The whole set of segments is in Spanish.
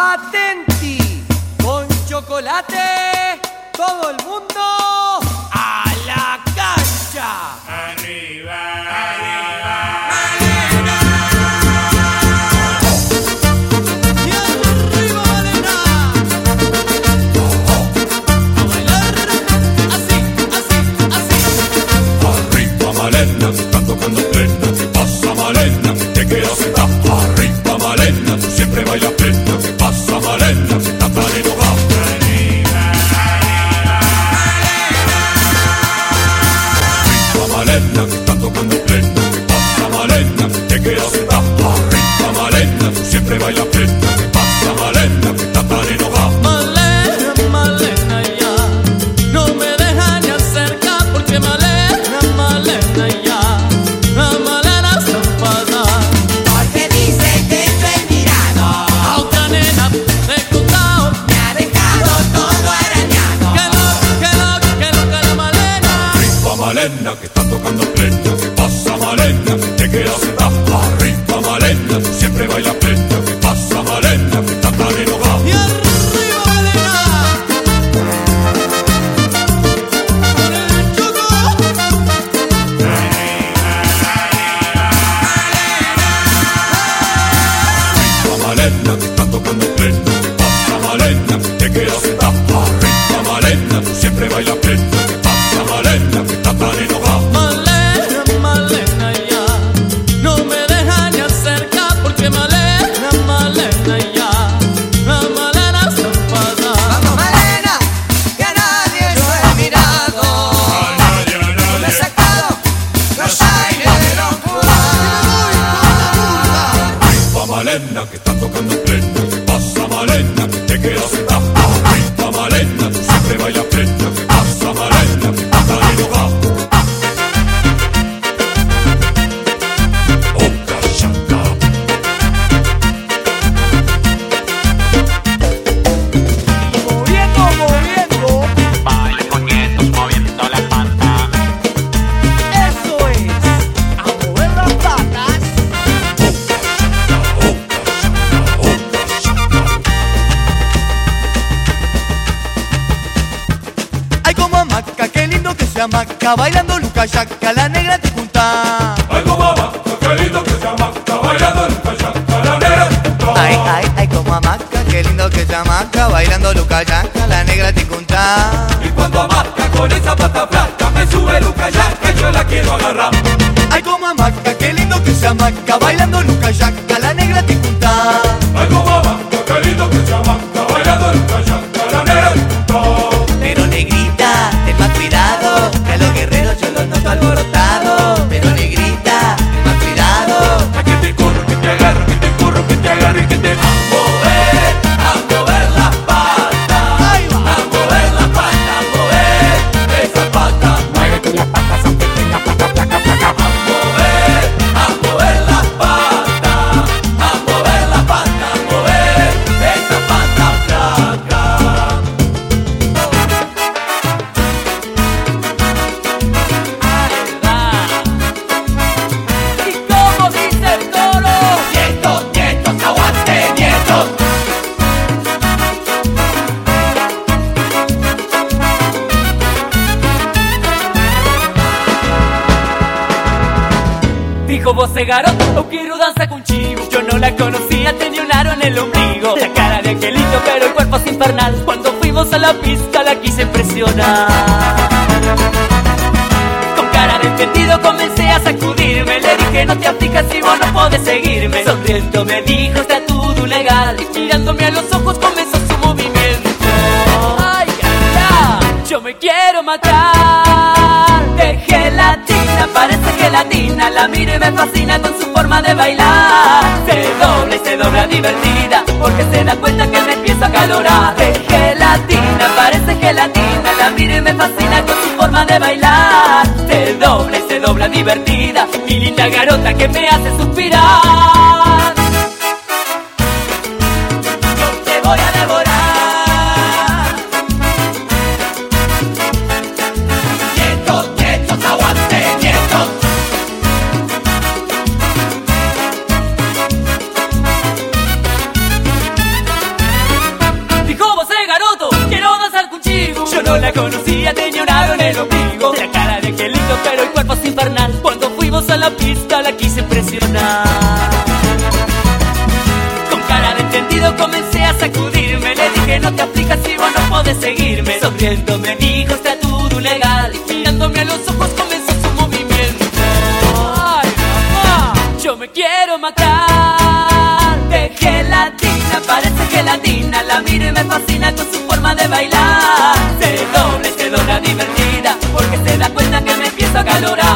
Atenti, con chocolate, todo el mundo a la cancha. Y cuando amarca con esa pata flaca, me sube Luca ya que yo la quiero agarrar. Ay, como amaca, qué lindo que se amaca, bailando Luca. la quise presionar. Con cara de entendido comencé a sacudirme. Le dije, no te aplicas si vos no podés seguirme. Sonriendo me dijo, está todo legal. Y mirándome a los ojos comenzó su movimiento. Ay, ay, ay, yo me quiero matar. De gelatina, parece gelatina. La miro y me fascina con su forma de bailar. Se dobla y se dobla divertida. Porque se da cuenta que me empiezo a calorar que latina, la miro y me fascina con su forma de bailar. Se dobla y se dobla divertida, mi linda garota que me hace suspirar. cuando la conocía tenía un aro en el ombligo. La cara de angelito pero el cuerpo es infernal. Cuando fuimos a la pista la quise impresionar. Con cara de entendido comencé a sacudirme. Le dije no te aplicas si vos no podés seguirme Sonriendo me dijo está tu legal Y mirándome a los ojos comenzó su movimiento. Ay mamá, yo me quiero matar. Parece gelatina, la miro y me fascina con su forma de bailar. Se doble, se dona divertida, porque se da cuenta que me empiezo a calorar.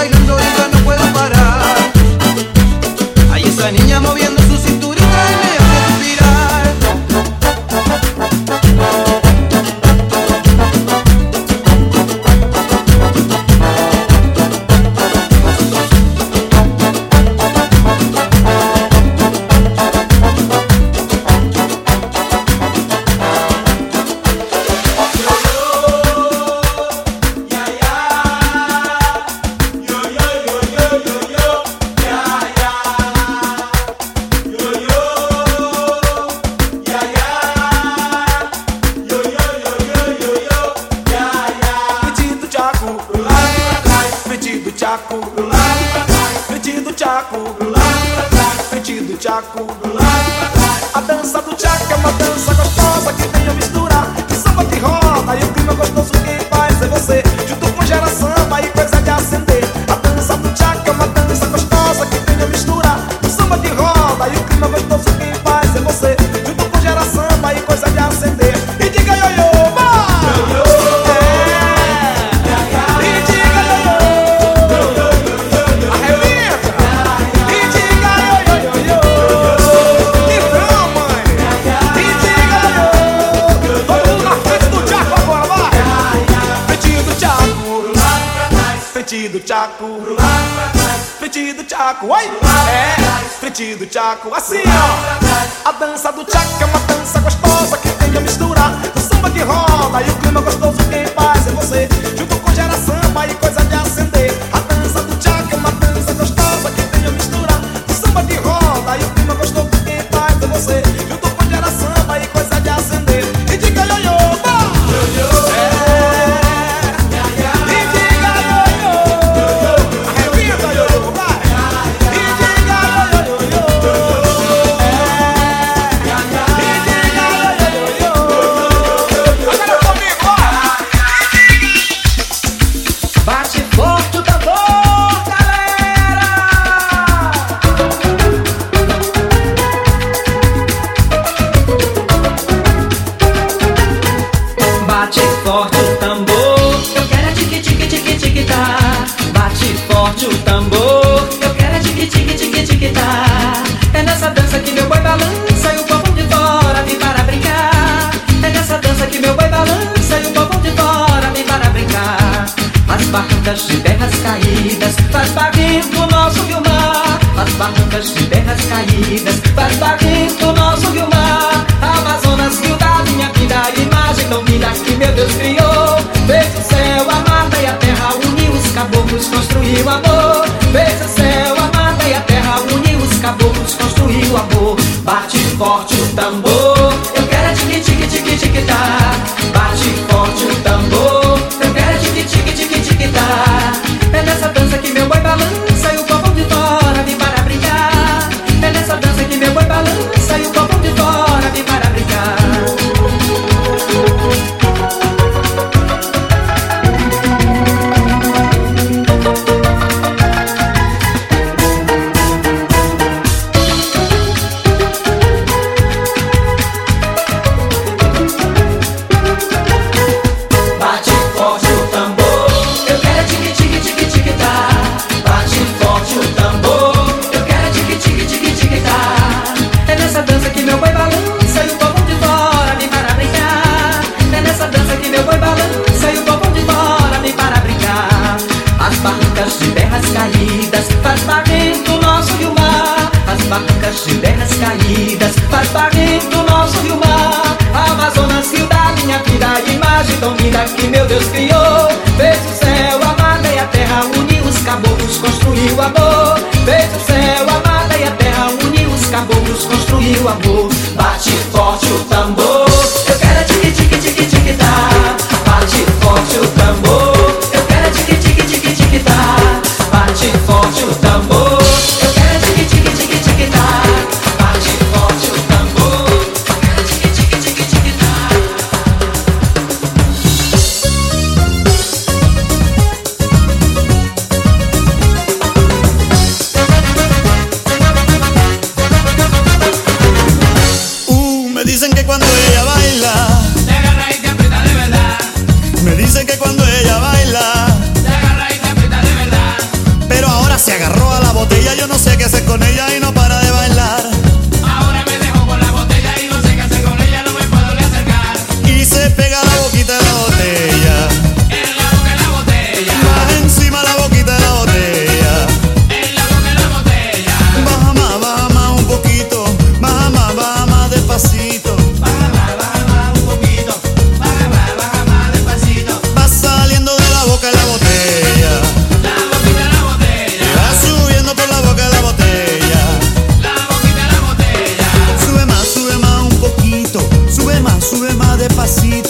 bailando Fritido tchaco, pro lado pra trás. Tchaco, oi. É, tchaco, assim ó. A dança do tchaco é uma dança gostosa que tem a misturar do samba que roda e o clima gostoso quem faz é você. terras caídas Faz barrento nosso rio mar. Amazonas, rio da minha vida Imagem não linda que meu Deus criou. Fez o céu, a mata e a terra Uniu os caboclos, construiu amor. Fez o céu, a mata e a terra Uniu os caboclos, construiu amor. Bate forte o tambor. o amor bate de pasito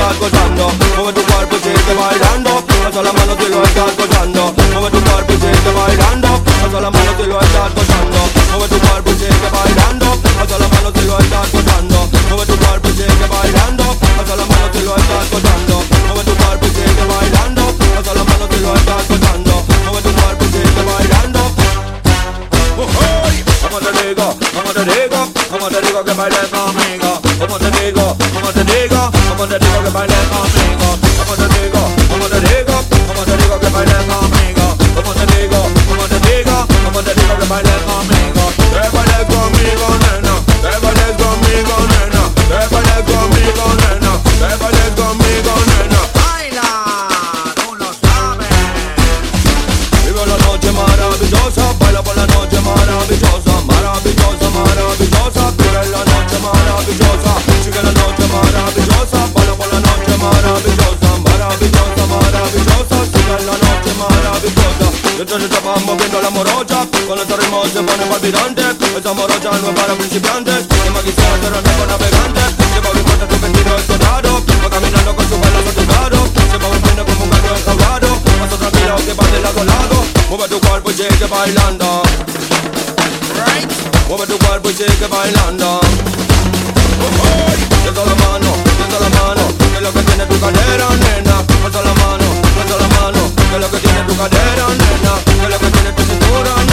estás gozando. Mueve tu cuerpo sigue bailando. Alza la mano si lo estás gozando. Mueve tu cuerpo sigue bailando. Alza la mano si lo estás gozando. Mueve tu cuerpo sigue bailando. Alza la mano si lo estás gozando. Mueve tu cuerpo sigue bailando. Alza la mano si lo estás gozando. Mueve tu cuerpo sigue bailando. Alza la mano si lo estás gozando. Mueve tu cuerpo sigue bailando. Como te digo, como te digo, como te digo que bailes conmigo. Digo, como te digo que entonces se va moviendo la morocha, con este ritmo se pone palpitante, esa morocha no es para principiantes, que más quisiera ser con navegante, se va fuerte su vestido escotado, va caminando con su pelo saturado, se va volviendo como un gato enjaulado, paso tranquilo que va de lado a lado, mueve tu cuerpo y sigue bailando. Mueve tu cuerpo y sigue bailando. Alza la mano, la mano, que lo que tiene tu cadera, tiene tu cadera, nena. Que lo que tiene tu cintura, nena.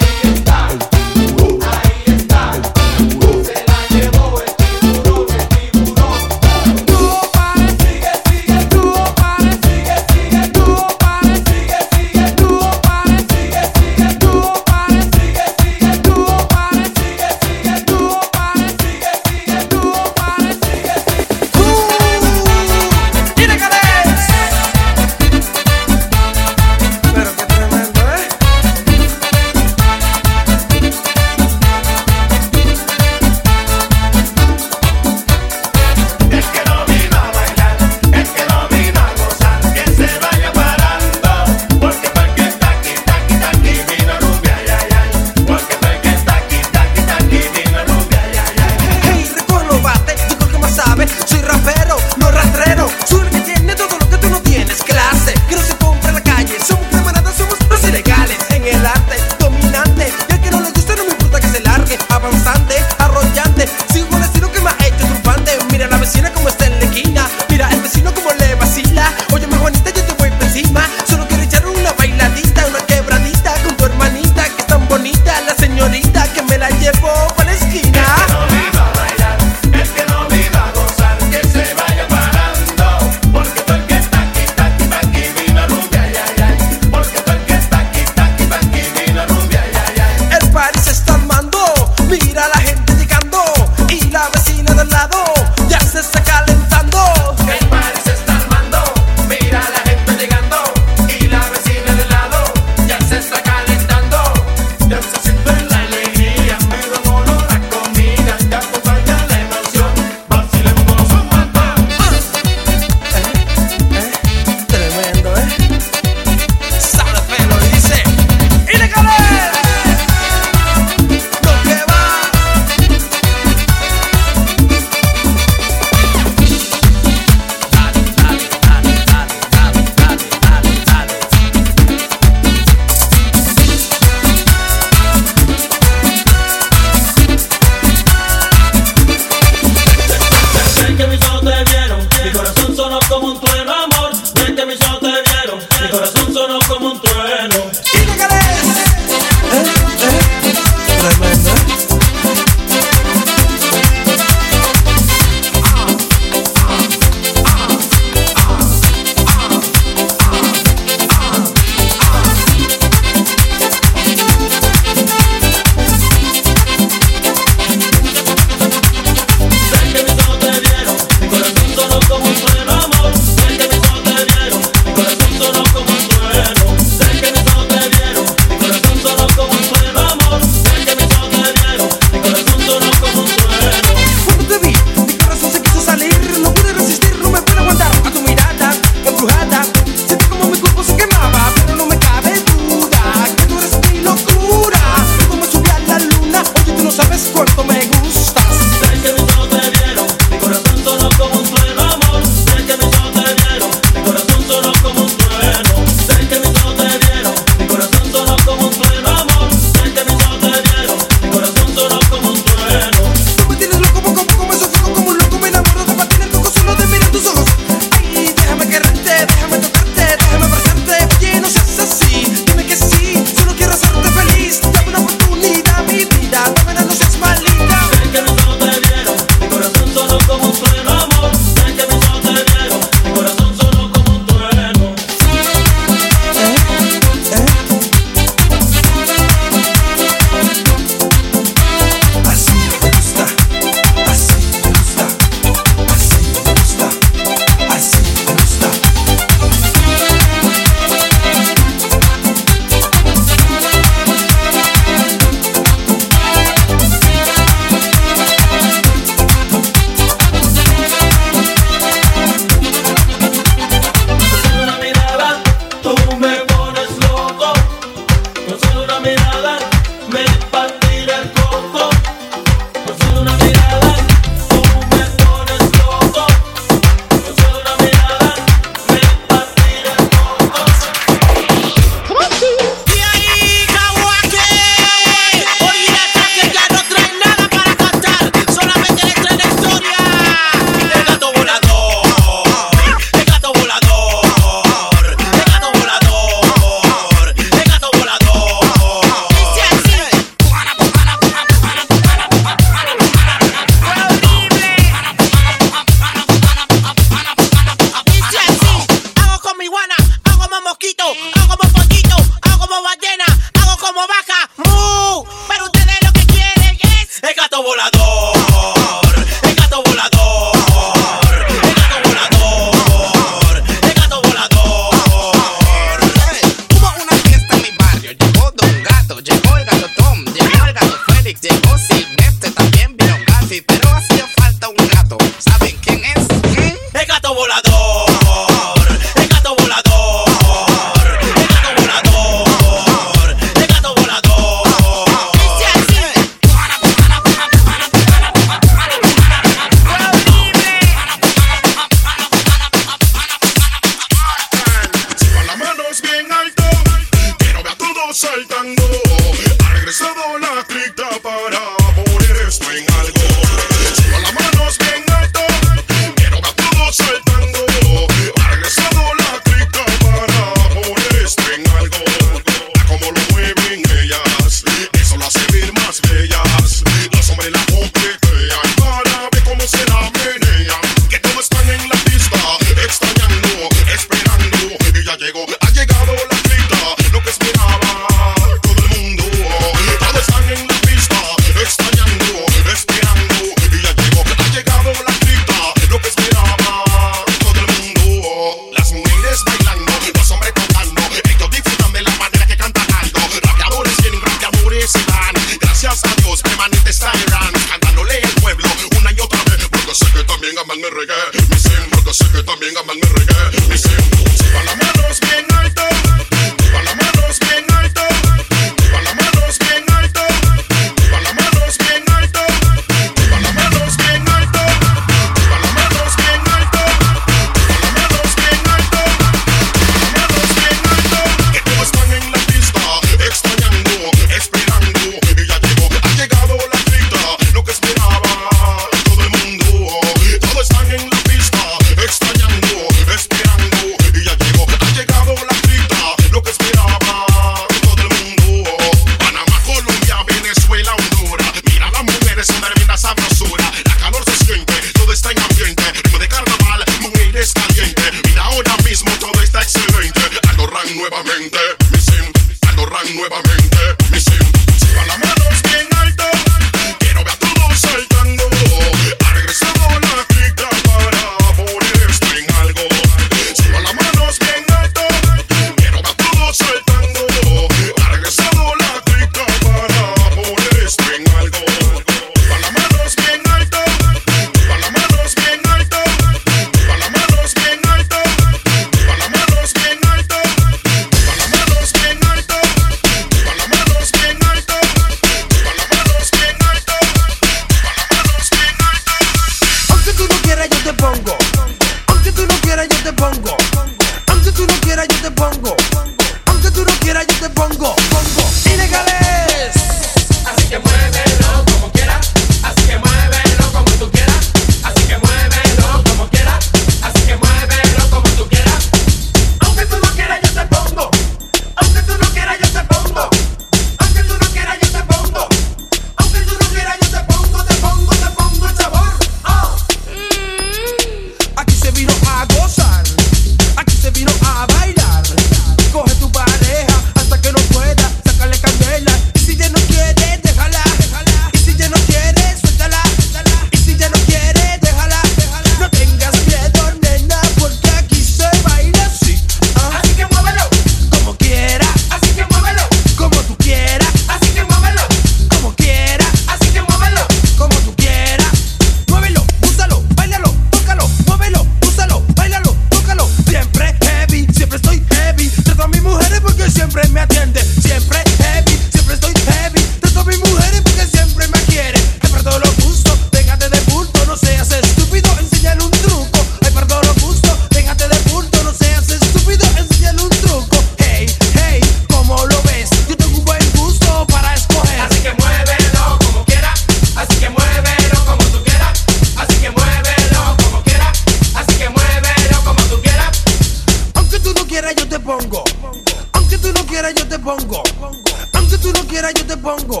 Pongo.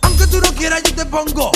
Aunque tú no quieras, yo te pongo.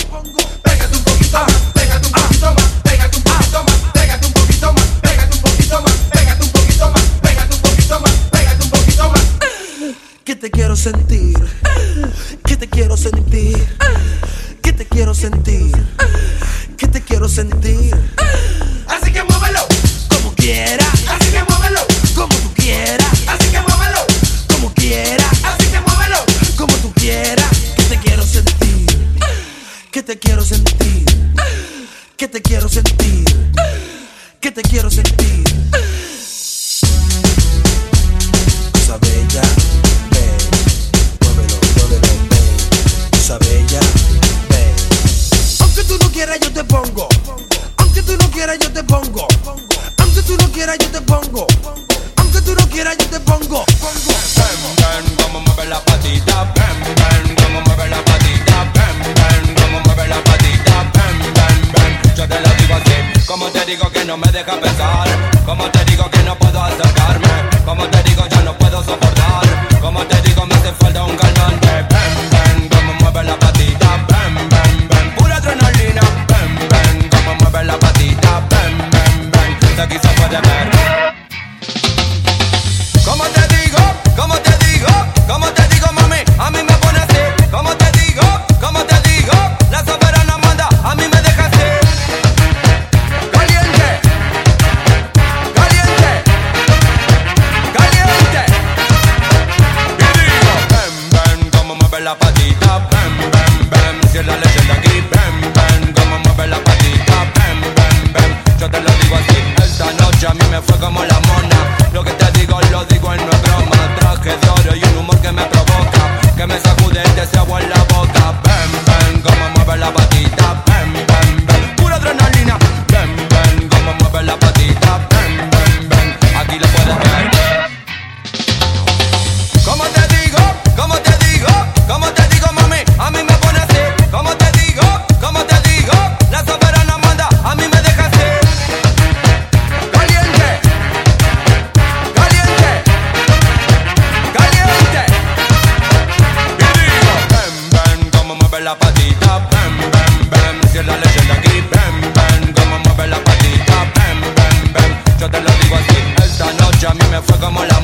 Noche a mí me fue como la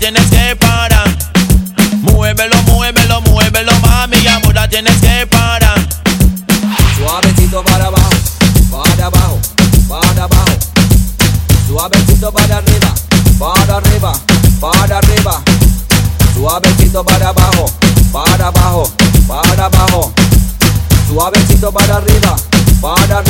tienes que parar. Muévelo, muévelo, muévelo, mami, amor, la tienes que parar. Suavecito para abajo, para abajo, para abajo. Suavecito para arriba, para arriba, para arriba. Suavecito para abajo, para abajo, para abajo. Suavecito para arriba, para arriba,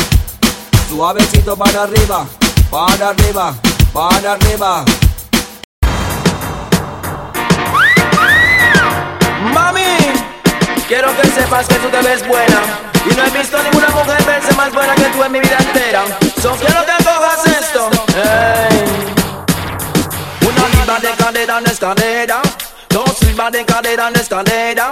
Suavecito para arriba, para arriba, para arriba. Mami, quiero que sepas que tú te ves buena. Y no he visto ninguna mujer verse más buena que tú en mi vida entera. So quiero que cojas esto. Ey. Una libra de cadera en escalera. Dos libras de cadera en escalera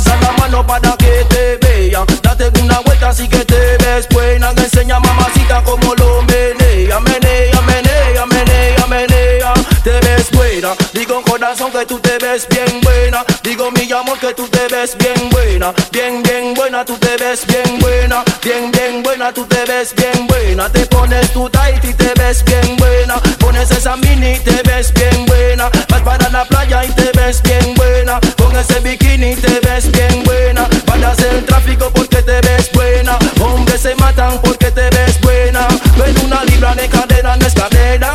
Alza la mano para que te vean. Date una vuelta así que te ves buena. Enseña mamacita como lo menea Menea, menea, menea, menea. Te ves buena. Digo corazón que tú te ves bien buena. Digo mi amor que tú te ves bien buena. Bien, bien buena, tú te ves bien buena. Bien, bien buena, tú te ves bien buena. Te pones tu tight y te ves bien buena. Pones esa mini y te ves bien buena. Vas para la playa y te ves bien buena ese bikini te ves bien buena. Paras el tráfico porque te ves buena. Hombres se matan porque te ves buena. Ven una libra de cadera no es cadera.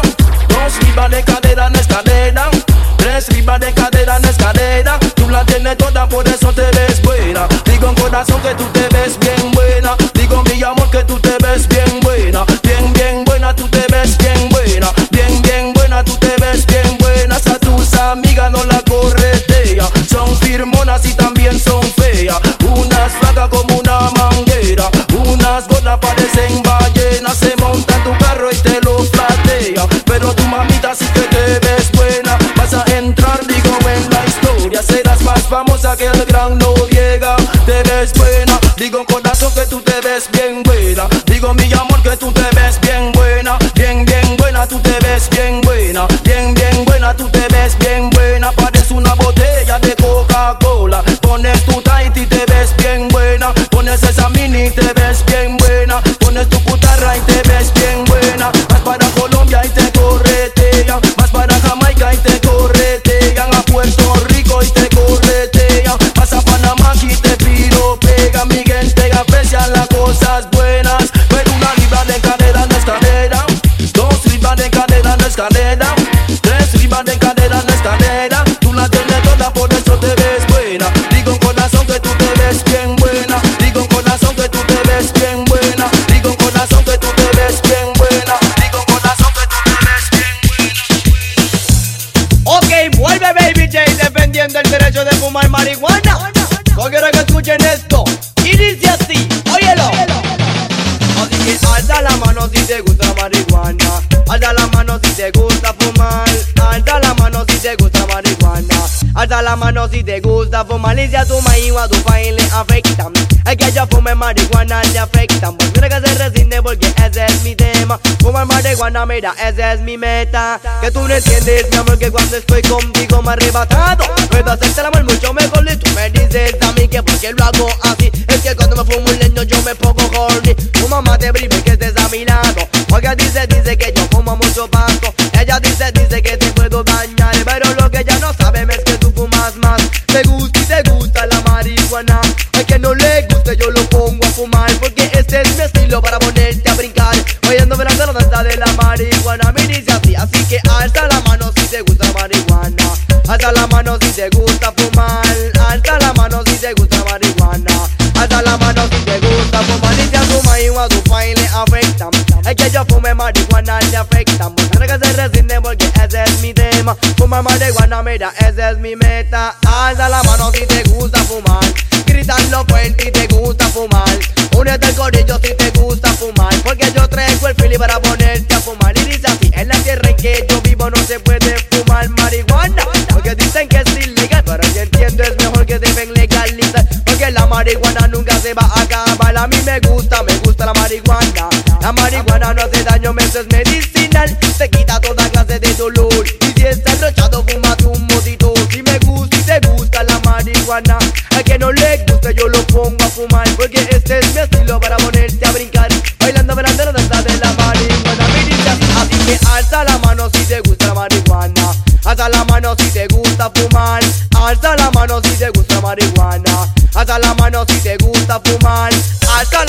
Dos libras de cadera no es cadera. Tres libras de cadera no es cadera. Tú la tienes toda por eso te ves buena. Digo en corazón que tú te ves bien buena. Digo mi amor que tú te ves bien buena Son firmonas y también son feas. Unas flacas como una manguera Unas gordas parecen ballenas. Se monta en tu carro y te lo flatea. Pero tu mamita sí que te ves buena. Vas a entrar, digo, en la historia. Serás más famosa que el gran Noriega. Te ves buena, digo corazón que tú te ves bien buena. Digo mi amor que tú te ves bien buena. Bien, bien buena, tú te ves bien buena. Bien, bien buena, tú te ves bien buena Coca-Cola. Pones tu tight y te ves bien buena. Pones esa mini y te ves bien buena. Pones tu putarra y te ves bien buena. Vas para Colombia y te corretean. Vas para Jamaica y te corretean. A Puerto Rico y te corretean. Vas a Panamá y te piropean Mi gente aprecia las cosas buenas. Pero una libra de cadera no es cadera. Dos libras de cadera no es cadera. Tres libras de cadera no es cadera Alza la mano si te gusta fumar. Y si a tu maíz o a tu país le afectan. Es que yo fume marihuana le afectan. Pues mira que se resiste porque ese es mi tema. Fumar marihuana, mira, esa es mi meta. Que tú no entiendes, mi amor, que cuando estoy contigo me arrebatado. Puedo hacerte el amor mucho mejor y tú me dices a mí que porque lo hago así. Es que cuando me fumo un leño yo me pongo horny. Tu mamá te brille que estés a mi. Porque dice, dice que yo fumo mucho pasto. Ella dice, dice que te Te gusta y te gusta la marihuana. Al que no le guste yo lo pongo a fumar. Porque este es mi estilo para ponerte a brincar. Oyendo verás la danza de la marihuana. Me dice así, así que alza la mano si te gusta marihuana. Alza la mano si te gusta fumar. Alza la mano si te gusta marihuana. Alza la mano si te gusta fumar. Y si a tu maíz a tu país le afectan. Es que yo fume marihuana le afectan. Porque que se resiste porque ese es mi tema. Fumar marihuana, mira, esa es mi meta. Alza la mano si te gusta fumar. Gritando fuerte y te gusta fumar. Únete al corillo si te gusta fumar. Porque yo traigo el fili para ponerte a fumar. Y dice así, en la tierra en que yo vivo no se puede fumar marihuana. Porque dicen que es ilegal, pero yo entiendo es mejor que deben legalizar. Porque la marihuana nunca se va a acabar. A mí me gusta, me gusta la marihuana. La marihuana no hace daño, eso es medicinal. Te quita yo lo pongo a fumar. Porque este es mi estilo para ponerte a brincar. Bailando, la danza de la marihuana. Me dice así, así que alza la mano si te gusta marihuana. Alza la mano si te gusta fumar. Alza la mano si te gusta marihuana. Alza la mano si te gusta fumar. Alza